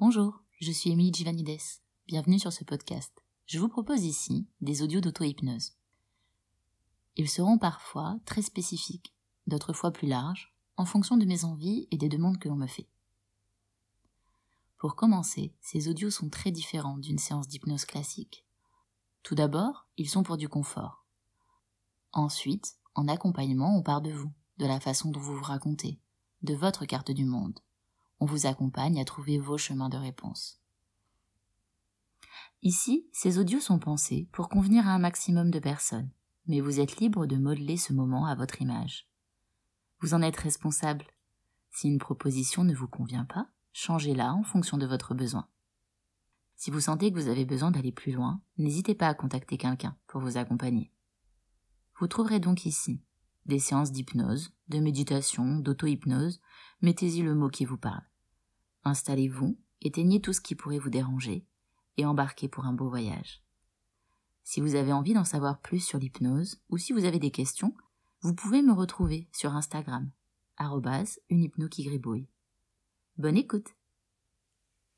Bonjour, je suis Émilie Givanides. Bienvenue sur ce podcast. Je vous propose ici des audios d'auto-hypnose. Ils seront parfois très spécifiques, d'autres fois plus larges, en fonction de mes envies et des demandes que l'on me fait. Pour commencer, ces audios sont très différents d'une séance d'hypnose classique. Tout d'abord, ils sont pour du confort. Ensuite, en accompagnement, on part de vous, de la façon dont vous vous racontez, de votre carte du monde. On vous accompagne à trouver vos chemins de réponse. Ici, ces audios sont pensés pour convenir à un maximum de personnes, mais vous êtes libre de modeler ce moment à votre image. Vous en êtes responsable. Si une proposition ne vous convient pas, changez-la en fonction de votre besoin. Si vous sentez que vous avez besoin d'aller plus loin, n'hésitez pas à contacter quelqu'un pour vous accompagner. Vous trouverez donc ici des séances d'hypnose, de méditation, d'auto-hypnose, mettez-y le mot qui vous parle. Installez-vous, éteignez tout ce qui pourrait vous déranger et embarquez pour un beau voyage. Si vous avez envie d'en savoir plus sur l'hypnose ou si vous avez des questions, vous pouvez me retrouver sur Instagram, une hypno qui. Bonne écoute!